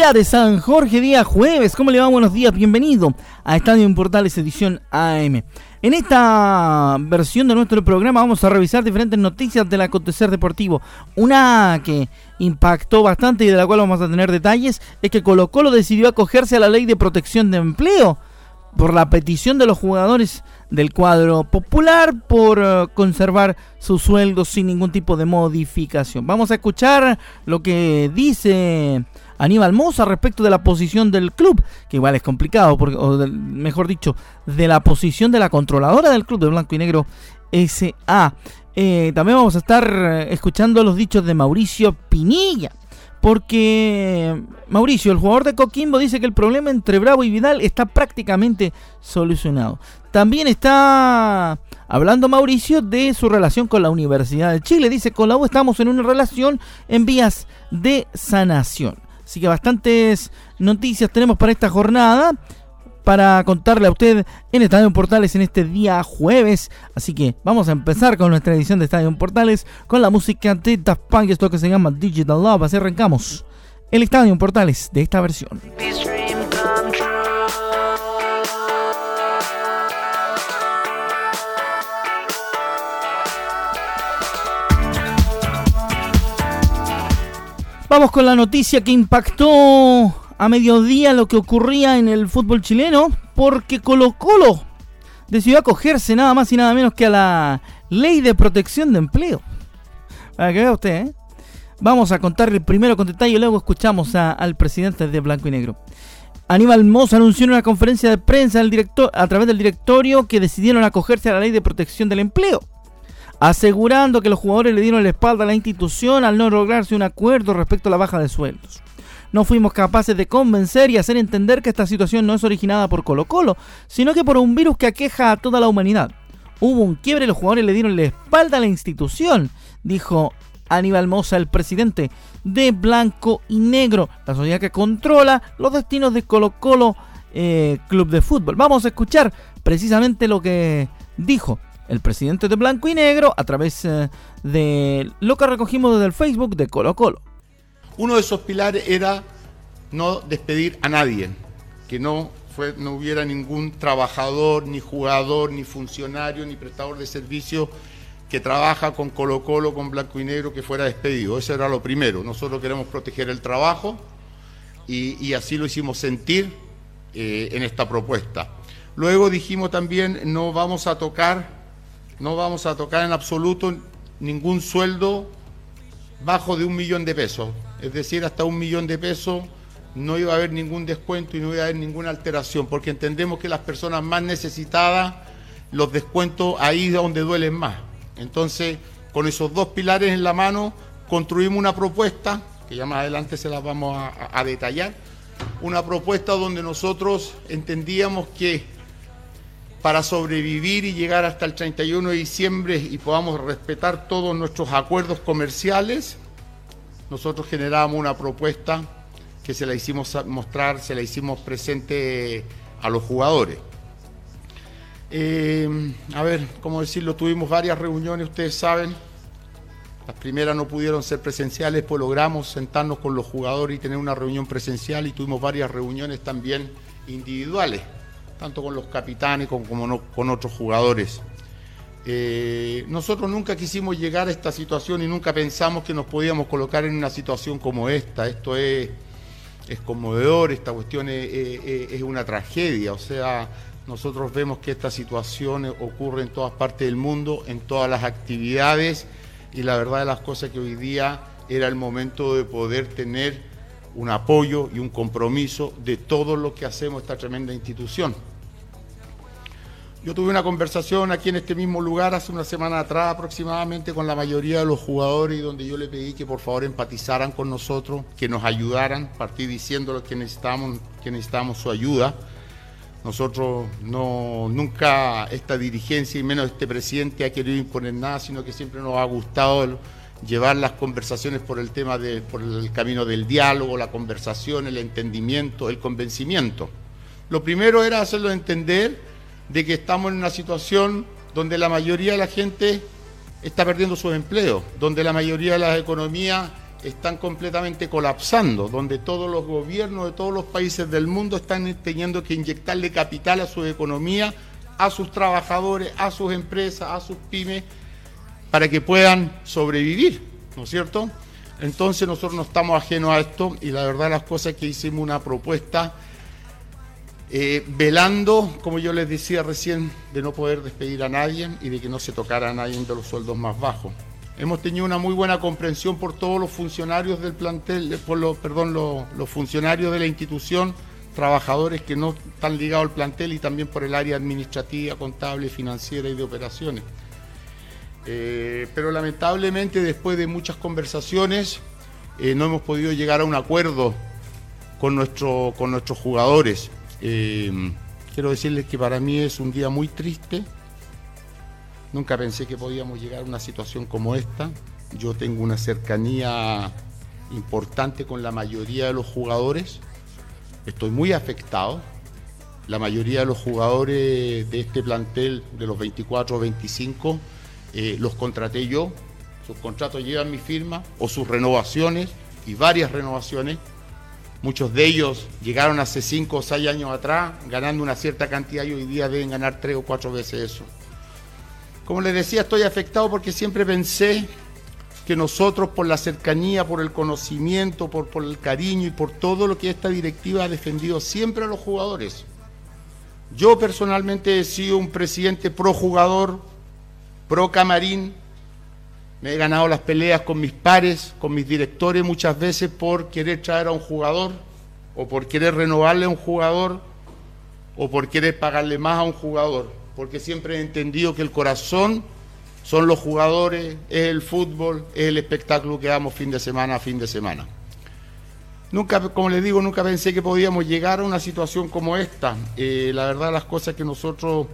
Día de San Jorge, día jueves. ¿Cómo le va? Buenos días, bienvenido a Estadio en Portales edición AM. En esta versión de nuestro programa vamos a revisar diferentes noticias del acontecer deportivo. Una que impactó bastante y de la cual vamos a tener detalles es que Colo Colo decidió acogerse a la ley de protección de empleo por la petición de los jugadores del cuadro popular por eh, conservar sus sueldos sin ningún tipo de modificación. Vamos a escuchar lo que dice Aníbal Moza respecto de la posición del club, que igual es complicado, o mejor dicho, de la posición de la controladora del club de Blanco y Negro SA. Eh, también vamos a estar eh, escuchando los dichos de Mauricio Pinilla. Porque Mauricio, el jugador de Coquimbo, dice que el problema entre Bravo y Vidal está prácticamente solucionado. También está hablando Mauricio de su relación con la Universidad de Chile. Dice, con la U estamos en una relación en vías de sanación. Así que bastantes noticias tenemos para esta jornada. Para contarle a usted en Estadio Portales en este día jueves. Así que vamos a empezar con nuestra edición de Estadio Portales con la música de Daft Punk, esto que se llama Digital Love. Así arrancamos el Estadio Portales de esta versión. Vamos con la noticia que impactó a mediodía lo que ocurría en el fútbol chileno, porque Colo Colo decidió acogerse nada más y nada menos que a la ley de protección de empleo. Para que vea usted, ¿eh? Vamos a contarle primero con detalle y luego escuchamos al presidente de Blanco y Negro. Aníbal Moss anunció en una conferencia de prensa director, a través del directorio que decidieron acogerse a la ley de protección del empleo asegurando que los jugadores le dieron la espalda a la institución al no lograrse un acuerdo respecto a la baja de sueldos. No fuimos capaces de convencer y hacer entender que esta situación no es originada por Colo Colo, sino que por un virus que aqueja a toda la humanidad. Hubo un quiebre los jugadores le dieron la espalda a la institución, dijo Aníbal Mosa, el presidente de Blanco y Negro, la sociedad que controla los destinos de Colo Colo eh, Club de Fútbol. Vamos a escuchar precisamente lo que dijo el presidente de Blanco y Negro a través eh, de lo que recogimos desde el Facebook de Colo Colo. Uno de esos pilares era no despedir a nadie, que no, no hubiera ningún trabajador, ni jugador, ni funcionario, ni prestador de servicio que trabaja con Colo Colo, con Blanco y Negro, que fuera despedido. Eso era lo primero. Nosotros queremos proteger el trabajo y, así lo hicimos sentir eh, en esta propuesta. Luego dijimos también, no vamos a tocar no vamos a tocar en absoluto ningún sueldo bajo de un millón de pesos. Es decir, hasta un millón de pesos no iba a haber ningún descuento y no iba a haber ninguna alteración, porque entendemos que las personas más necesitadas, los descuentos ahí es donde duelen más. Entonces, con esos dos pilares en la mano, construimos una propuesta, que ya más adelante se la vamos a detallar, una propuesta donde nosotros entendíamos que para sobrevivir y llegar hasta el 31 de diciembre y podamos respetar todos nuestros acuerdos comerciales, nosotros generábamos una propuesta que se la hicimos mostrar, se la hicimos presente a los jugadores. Eh, a ver, ¿cómo decirlo? Tuvimos varias reuniones, ustedes saben. Las primeras no pudieron ser presenciales, pues logramos sentarnos con los jugadores y tener una reunión presencial y tuvimos varias reuniones también individuales tanto con los capitanes como, con otros jugadores. Eh, nosotros nunca quisimos llegar a esta situación y nunca pensamos que nos podíamos colocar en una situación como esta. Esto es, es conmovedor, esta cuestión es, una tragedia. O sea, nosotros vemos que esta situación ocurre en todas partes del mundo, en todas las actividades, y la verdad de las cosas que hoy día era el momento de poder tener un apoyo y un compromiso de todo lo que hacemos esta tremenda institución. Yo tuve una conversación aquí en este mismo lugar hace una semana atrás aproximadamente con la mayoría de los jugadores y donde yo le pedí que por favor empatizaran con nosotros, que nos ayudaran, partí diciéndoles que necesitamos, que necesitamos su ayuda. Nosotros no, nunca esta dirigencia y menos este presidente ha querido imponer nada, sino que siempre nos ha gustado llevar las conversaciones por el tema de, por el camino del diálogo, la conversación, el entendimiento, el convencimiento. Lo primero era hacerlo entender de que estamos en una situación donde la mayoría de la gente está perdiendo sus empleos, donde la mayoría de las economías están completamente colapsando, donde todos los gobiernos de todos los países del mundo están teniendo que inyectarle capital a su economía, a sus trabajadores, a sus empresas, a sus pymes, para que puedan sobrevivir, ¿no es cierto? Entonces nosotros no estamos ajenos a esto y la verdad las cosas que hicimos una propuesta eh, velando, como yo les decía recién, de no poder despedir a nadie y de que no se tocara a nadie de los sueldos más bajos. Hemos tenido una muy buena comprensión por todos los funcionarios del plantel, eh, por los, perdón, los, funcionarios de la institución, trabajadores que no están ligados al plantel y también por el área administrativa, contable, financiera y de operaciones. Eh, pero lamentablemente después de muchas conversaciones no hemos podido llegar a un acuerdo con, nuestro, con nuestros jugadores. Eh, quiero decirles que para mí es un día muy triste. Nunca pensé que podíamos llegar a una situación como esta. Yo tengo una cercanía importante con la mayoría de los jugadores. Estoy muy afectado. La mayoría de los jugadores de este plantel, de los 24 o 25, eh, los contraté yo. Sus contratos llevan mi firma o sus renovaciones y varias renovaciones. Muchos de ellos llegaron hace 5 o 6 años atrás ganando una cierta cantidad y hoy día deben ganar 3 o 4 veces eso. Como les decía, estoy afectado porque siempre pensé que nosotros por la cercanía, por el conocimiento, por, por el cariño y por todo lo que esta directiva ha defendido siempre a los jugadores. Yo personalmente he sido un presidente pro jugador, pro camarín, me he ganado las peleas con mis pares, con mis directores muchas veces por querer traer a un jugador o por querer renovarle a un jugador o por querer pagarle más a un jugador, porque siempre he entendido que el corazón son los jugadores, es el fútbol, es el espectáculo que damos fin de semana a fin de semana. Nunca, como les digo, nunca pensé que podíamos llegar a una situación como esta. Eh, la verdad, las cosas que nosotros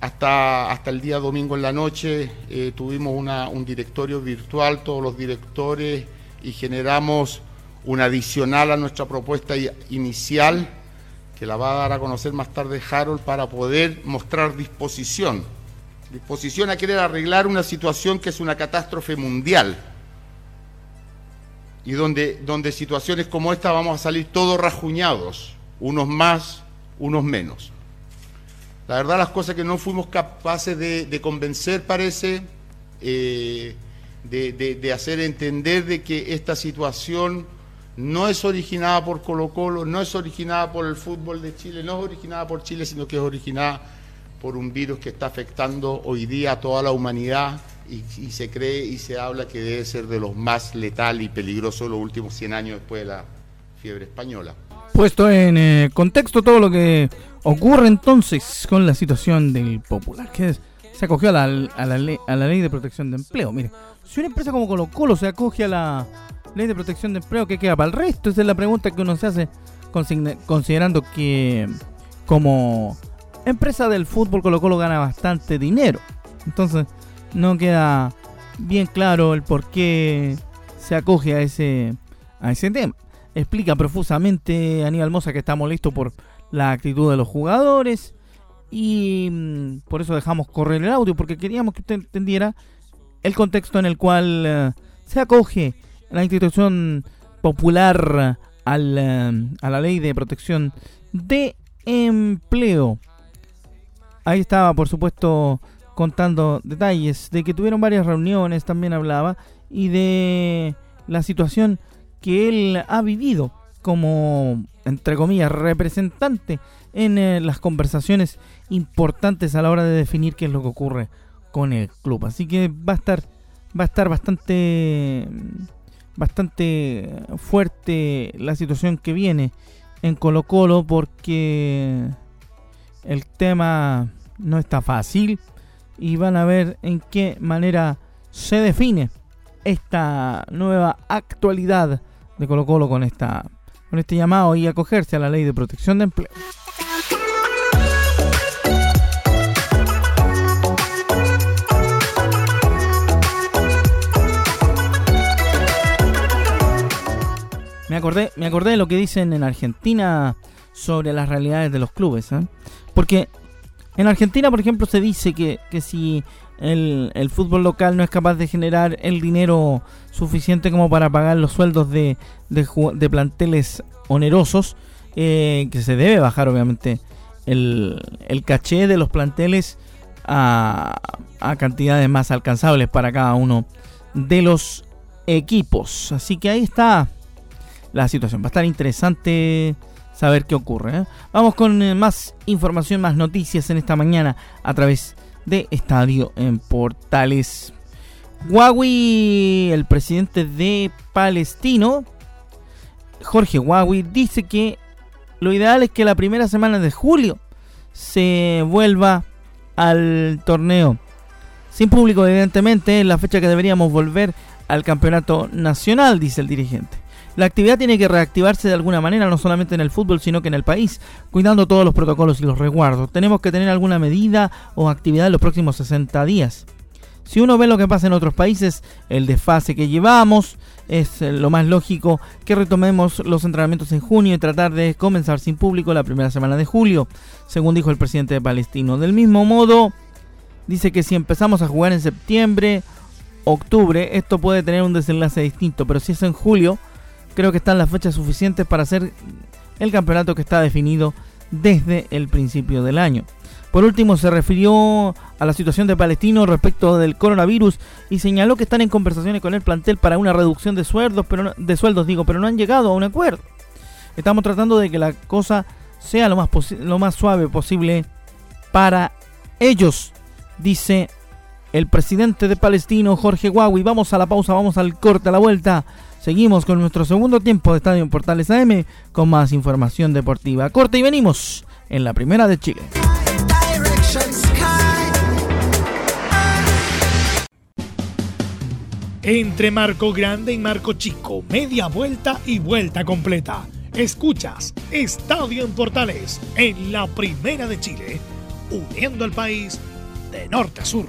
hasta, hasta el día domingo en la noche eh, tuvimos un directorio virtual, todos los directores, y generamos un adicional a nuestra propuesta inicial, que la va a dar a conocer más tarde Harold, para poder mostrar disposición. Disposición a querer arreglar una situación que es una catástrofe mundial y donde, donde situaciones como esta vamos a salir todos rajuñados, unos más, unos menos. La verdad las cosas que no fuimos capaces de, convencer parece, eh, de, hacer entender de que esta situación no es originada por Colo Colo, no es originada por el fútbol de Chile, no es originada por Chile, sino que es originada por un virus que está afectando hoy día a toda la humanidad y, se cree y se habla que debe ser de los más letal y peligrosos de los últimos 100 años después de la fiebre española. Puesto en eh, contexto todo lo que ocurre entonces con la situación del popular, que se acogió a la, a, la ley, de protección de empleo. Mire, si una empresa como Colo Colo se acoge a la ley de protección de empleo, ¿qué queda para el resto? Esa es la pregunta que uno se hace considerando que como empresa del fútbol Colo Colo gana bastante dinero. Entonces no queda bien claro el por qué se acoge a ese, a ese tema explica profusamente Aníbal Mosa que estamos listos por la actitud de los jugadores y mm, por eso dejamos correr el audio porque queríamos que usted entendiera el contexto en el cual eh, se acoge la institución popular al, eh, a la ley de protección de empleo. Ahí estaba, por supuesto, contando detalles de que tuvieron varias reuniones, también hablaba, y de la situación que él ha vivido como, entre comillas, representante en eh, las conversaciones importantes a la hora de definir qué es lo que ocurre con el club. Así que va a estar, va a estar bastante, bastante fuerte la situación que viene en Colo Colo porque el tema no está fácil y van a ver en qué manera se define esta nueva actualidad de Colo Colo con, esta, este llamado y acogerse a la ley de protección de empleo. Me acordé, me acordé de lo que dicen en Argentina sobre las realidades de los clubes. ¿eh? Porque en Argentina, por ejemplo, se dice que, que si el, el, fútbol local no es capaz de generar el dinero suficiente como para pagar los sueldos de, de, planteles onerosos, eh, que se debe bajar obviamente el, el caché de los planteles a, a, cantidades más alcanzables para cada uno de los equipos. Así que ahí está la situación. Va a estar interesante saber qué ocurre. ¿eh? Vamos con eh, más información, más noticias en esta mañana a través de Estadio en Portales. Huawei, el presidente de Palestino, Jorge Huawei, dice que lo ideal es que la primera semana de julio se vuelva al torneo. Sin público, evidentemente, es la fecha que deberíamos volver al campeonato nacional, dice el dirigente. La actividad tiene que reactivarse de alguna manera, no solamente en el fútbol, sino que en el país, cuidando todos los protocolos y los resguardos. Tenemos que tener alguna medida o actividad en los próximos 60 días. Si uno ve lo que pasa en otros países, el desfase que llevamos, es eh, lo más lógico que retomemos los entrenamientos en junio y tratar de comenzar sin público la primera semana de julio, según dijo el presidente de Palestino. Del mismo modo, dice que si empezamos a jugar en septiembre, octubre, esto puede tener un desenlace distinto, pero si es en julio, creo que están las fechas suficientes para hacer el campeonato que está definido desde el principio del año. Por último, se refirió a la situación de Palestino respecto del coronavirus y señaló que están en conversaciones con el plantel para una reducción de sueldos, pero no, de sueldos digo, pero no han llegado a un acuerdo. Estamos tratando de que la cosa sea lo más, lo más suave posible para ellos, dice el presidente de Palestino, Jorge Huawei. Vamos a la pausa, vamos al corte, a la vuelta. Seguimos con nuestro segundo tiempo de Estadio Portales AM con más información deportiva. Corte y venimos en la primera de Chile. Entre Marco Grande y Marco Chico, media vuelta y vuelta completa. Escuchas Estadio en Portales en la primera de Chile, uniendo al país de norte a sur.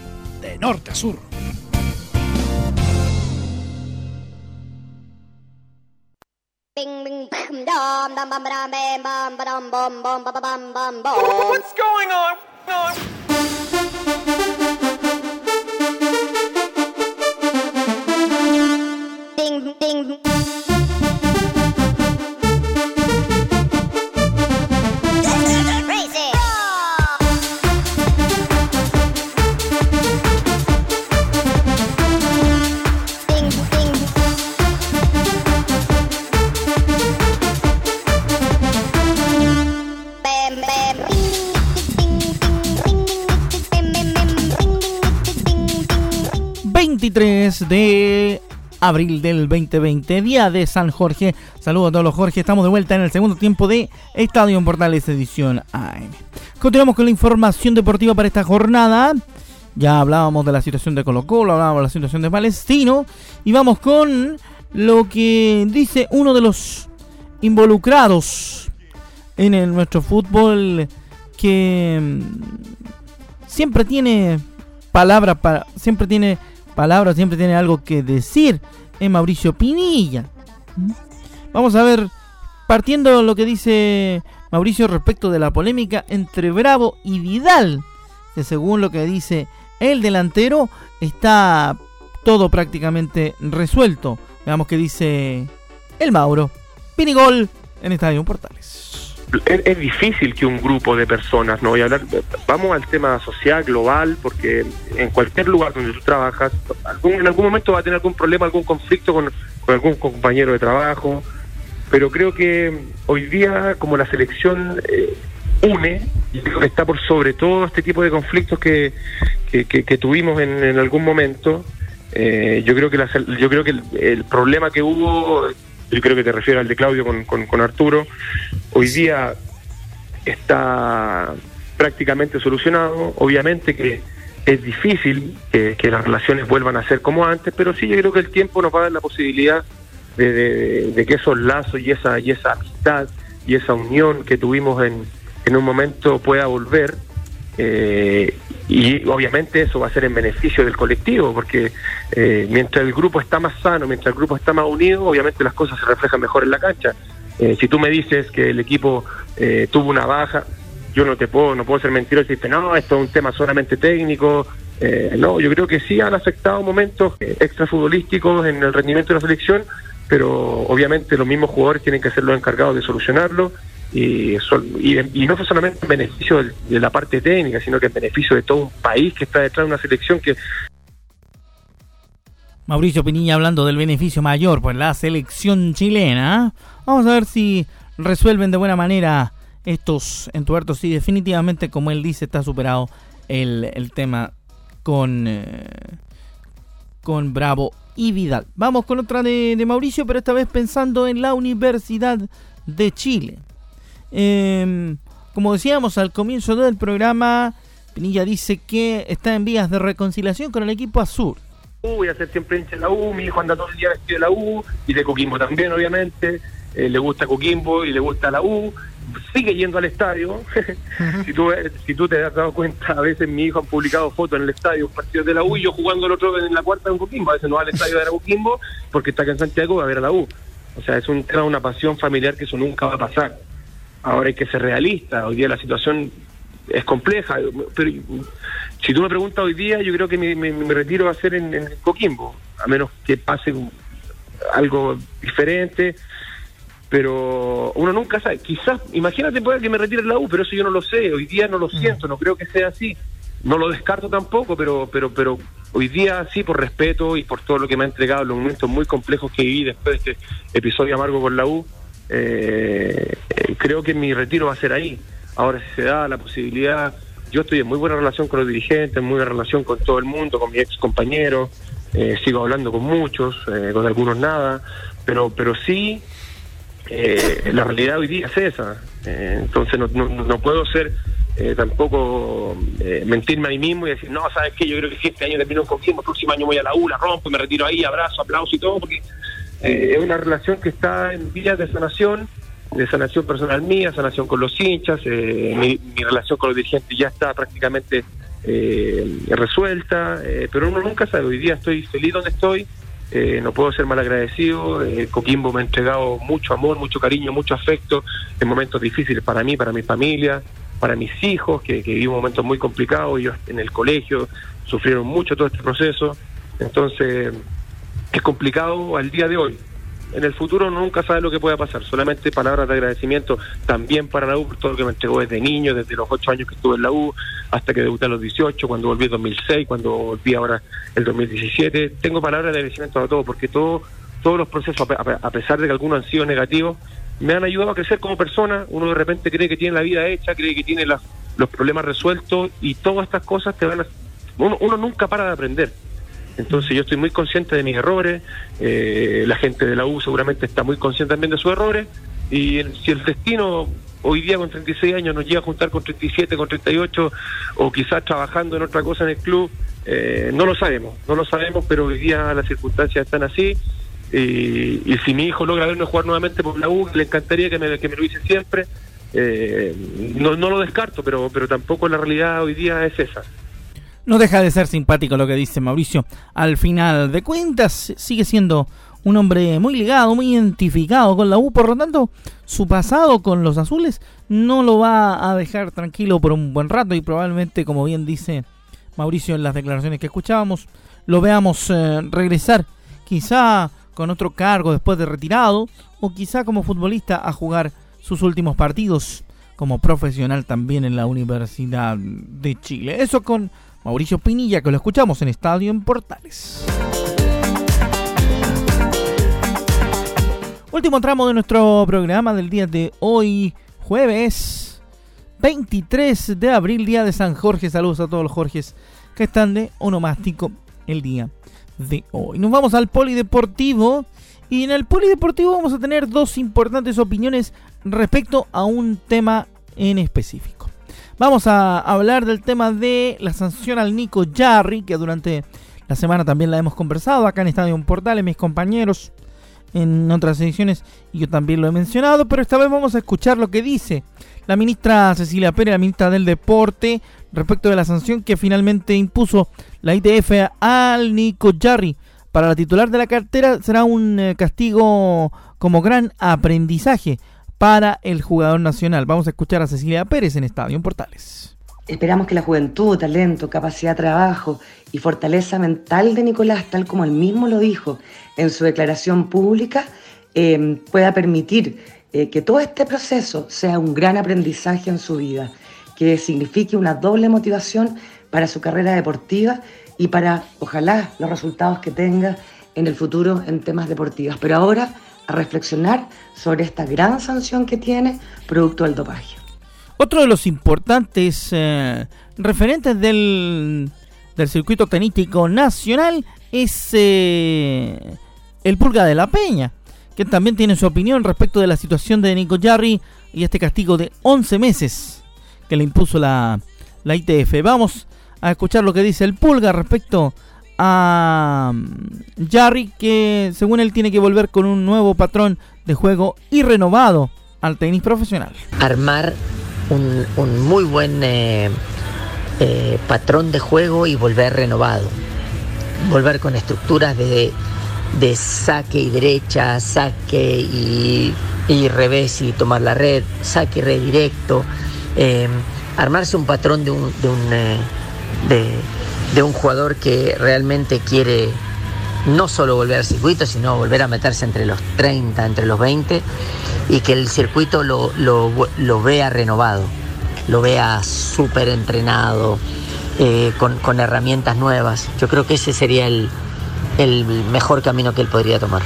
de norte a sur. What's going on? 23 de abril del 2020, día de San Jorge. Saludos a todos los Jorge, estamos de vuelta en el segundo tiempo de Estadio en Portales edición AM. Continuamos con la información deportiva para esta jornada. Ya hablábamos de la situación de Colo Colo, hablábamos de la situación de Palestino y vamos con lo que dice uno de los involucrados en nuestro fútbol que mm, siempre tiene palabras para siempre tiene palabra siempre tiene algo que decir, es Mauricio Pinilla. Vamos a ver, partiendo lo que dice Mauricio respecto de la polémica entre Bravo y Vidal, que según lo que dice el delantero, está todo prácticamente resuelto. Veamos qué dice el Mauro. Pinigol en Estadio Portales es, difícil que un grupo de personas, no voy a hablar, vamos al tema social, global, porque en cualquier lugar donde tú trabajas, en algún momento va a tener algún problema, algún conflicto con, algún compañero de trabajo, pero creo que hoy día, como la selección eh, une, está por sobre todo este tipo de conflictos que, que, tuvimos en, algún momento, eh, yo creo que yo creo que el problema que hubo yo creo que te refieres al de Claudio con, con, Arturo, hoy día está prácticamente solucionado, obviamente que es difícil que, las relaciones vuelvan a ser como antes, pero sí yo creo que el tiempo nos va a dar la posibilidad de, que esos lazos y esa, y esa amistad y esa unión que tuvimos en, en un momento pueda volver. Eh, y obviamente eso va a ser en beneficio del colectivo, porque eh, mientras el grupo está más sano, mientras el grupo está más unido, obviamente las cosas se reflejan mejor en la cancha. Eh, si tú me dices que el equipo tuvo una baja, yo no te puedo, no puedo ser mentiroso y decirte, no, esto es un tema solamente técnico. no, yo creo que sí han afectado momentos extrafutbolísticos en el rendimiento de la selección, pero obviamente los mismos jugadores tienen que ser los encargados de solucionarlo y, no fue solamente en beneficio de, la parte técnica, sino que en beneficio de todo un país que está detrás de una selección que... Mauricio Piniña hablando del beneficio mayor, pues la selección chilena. Vamos a ver si resuelven de buena manera estos entuertos. y definitivamente, como él dice, está superado el, el tema con, eh, con Bravo y Vidal. Vamos con otra de Mauricio, pero esta vez pensando en la Universidad de Chile. Eh, como decíamos al comienzo del programa, Pinilla dice que está en vías de reconciliación con el equipo azul. Voy a ser siempre hincha de la U, mi hijo anda todo el día vestido de la U y de Coquimbo también, obviamente. Eh, le gusta Coquimbo y le gusta la U. Sigue yendo al estadio. si, tú, si tú te has dado cuenta, a veces mi hijo han publicado fotos en el estadio, partidos de la U y yo jugando el otro en la cuarta en Coquimbo. A veces no va al estadio de Coquimbo porque está acá en Santiago a ver a la U. O sea, es un tema, una pasión familiar que eso nunca va a pasar. Ahora hay que ser realista. Hoy día la situación es compleja. Pero si tú me preguntas hoy día, yo creo que mi, retiro va a ser en, Coquimbo, a menos que pase algo diferente. Pero uno nunca sabe. Quizás, imagínate puede que me retire la U, pero eso yo no lo sé. Hoy día no lo mm. siento, no creo que sea así. No lo descarto tampoco, pero pero pero hoy día sí, por respeto y por todo lo que me ha entregado, los momentos muy complejos que viví después de este episodio amargo con la U, eh, creo que mi retiro va a ser ahí. Ahora, si se da la posibilidad, yo estoy en muy buena relación con los dirigentes, en muy buena relación con todo el mundo, con mis ex compañeros, eh, sigo hablando con muchos, eh, con algunos nada, pero, pero sí, eh, la realidad hoy día es esa. Eh, entonces no, puedo ser eh, tampoco mentirme a mí mismo y decir, no, ¿sabes qué? Yo creo que este año termino con el próximo año voy a la U, la rompo me retiro ahí, abrazo, aplauso y todo, porque eh, es una relación que está en vías de sanación, de sanación personal mía, sanación con los hinchas, eh, mi, relación con los dirigentes ya está prácticamente eh, resuelta, eh, pero uno nunca sabe, hoy día estoy feliz donde estoy, eh, no puedo ser mal agradecido, Coquimbo me ha entregado mucho amor, mucho cariño, mucho afecto en momentos difíciles para mí, para mi familia, para mis hijos, que, que viven momentos muy complicados, ellos en el colegio sufrieron mucho todo este proceso, entonces es complicado al día de hoy. En el futuro nunca sabe lo que pueda pasar, solamente palabras de agradecimiento también para la U por todo lo que me entregó desde niño, desde los ocho años que estuve en la U, hasta que debuté a los 18, cuando volví en 2006, cuando volví ahora el 2017. Tengo palabras de agradecimiento a todo, porque todo, todos los procesos, a pe- a pesar de que algunos han sido negativos, me han ayudado a crecer como persona. Uno de repente cree que tiene la vida hecha, cree que tiene los problemas resueltos y todas estas cosas te van a... Uno, uno nunca para de aprender. Entonces yo estoy muy consciente de mis errores, eh, la gente de la U seguramente está muy consciente también de sus errores, y el- si el destino hoy día con 36 años nos llega a juntar con 37, con 38, o quizás trabajando en otra cosa en el club, eh, no lo sabemos, no lo sabemos, pero hoy día las circunstancias están así, y, y si mi hijo logra verme jugar nuevamente por la U, le encantaría que me, que me lo hice siempre, eh, no, no lo descarto, pero, pero tampoco la realidad hoy día es esa. No deja de ser simpático lo que dice Mauricio. Al final de cuentas, sigue siendo un hombre muy ligado, muy identificado con la U. Por lo tanto, su pasado con los azules no lo va a dejar tranquilo por un buen rato. Y probablemente, como bien dice Mauricio en las declaraciones que escuchábamos, lo veamos eh, regresar quizá con otro cargo después de retirado o quizá como futbolista a jugar sus últimos partidos como profesional también en la Universidad de Chile. Eso con Mauricio Pinilla, que lo escuchamos en Estadio en Portales. Último tramo de nuestro programa del día de hoy, jueves 23 de abril, día de San Jorge. Saludos a todos los Jorges que están de onomástico el día de hoy. Nos vamos al polideportivo y en el polideportivo vamos a tener dos importantes opiniones respecto a un tema en específico. Vamos a hablar del tema de la sanción al Nico Jarry, que durante la semana también la hemos conversado acá en Estadio Portales, mis compañeros en otras ediciones y yo también lo he mencionado, pero esta vez vamos a escuchar lo que dice la ministra Cecilia Pérez, la ministra del Deporte, respecto de la sanción que finalmente impuso la ITF al Nico Jarry. Para la titular de la cartera será un eh, castigo como gran aprendizaje para el jugador nacional. Vamos a escuchar a Cecilia Pérez en Estadio en Portales. Esperamos que la juventud, talento, capacidad de trabajo y fortaleza mental de Nicolás, tal como él mismo lo dijo en su declaración pública, eh, pueda permitir eh, que todo este proceso sea un gran aprendizaje en su vida, que signifique una doble motivación para su carrera deportiva y para, ojalá, los resultados que tenga en el futuro en temas deportivos. Pero ahora a reflexionar sobre esta gran sanción que tiene producto del dopaje. Otro de los importantes eh, referentes del, del circuito tenístico nacional es eh, el Pulga de la Peña, que también tiene su opinión respecto de la situación de Nico Jarry y este castigo de 11 meses que le impuso la, la ITF. Vamos a escuchar lo que dice el Pulga respecto mm, Jarry, que según él tiene que volver con un nuevo patrón de juego y renovado al tenis profesional. armar un, un muy buen eh, eh, patrón de juego y volver renovado. Volver con estructuras de, de saque y derecha, saque y, y revés y tomar la red, saque y red directo. eh, armarse un patrón de un, de, de un jugador que realmente quiere no solo volver al circuito, sino volver a meterse entre los 30, entre los 20 y que el circuito lo, lo, lo vea renovado, lo vea súper entrenado, eh, con, herramientas nuevas. Yo creo que ese sería el, el mejor camino que él podría tomar.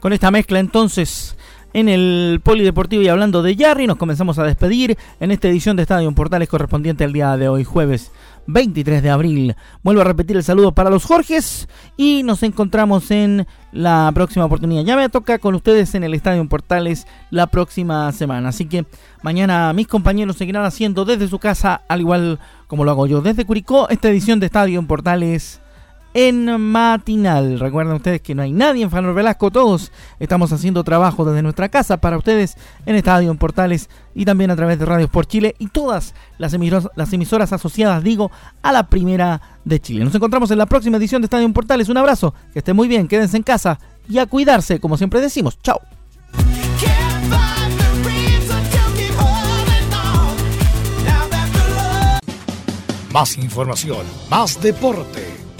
Con esta mezcla entonces en el Polideportivo y hablando de Yarry, nos comenzamos a despedir en esta edición de Estadio Portales correspondiente al día de hoy, jueves 23 de abril. Vuelvo a repetir el saludo para los Jorges y nos encontramos en la próxima oportunidad. Ya me toca con ustedes en el Estadio Portales la próxima semana. Así que mañana mis compañeros seguirán haciendo desde su casa, al igual como lo hago yo desde Curicó, esta edición de Estadio Portales en matinal. Recuerden ustedes que no hay nadie en Fanor Velasco, todos estamos haciendo trabajo desde nuestra casa para ustedes en Estadio, en Portales y también a través de Radios por Chile y todas las, emisoras, las emisoras asociadas, digo, a la primera de Chile. Nos encontramos en la próxima edición de Estadio en Portales. Un abrazo, que estén muy bien, quédense en casa y a cuidarse, como siempre decimos. Chao. Más información, más deporte.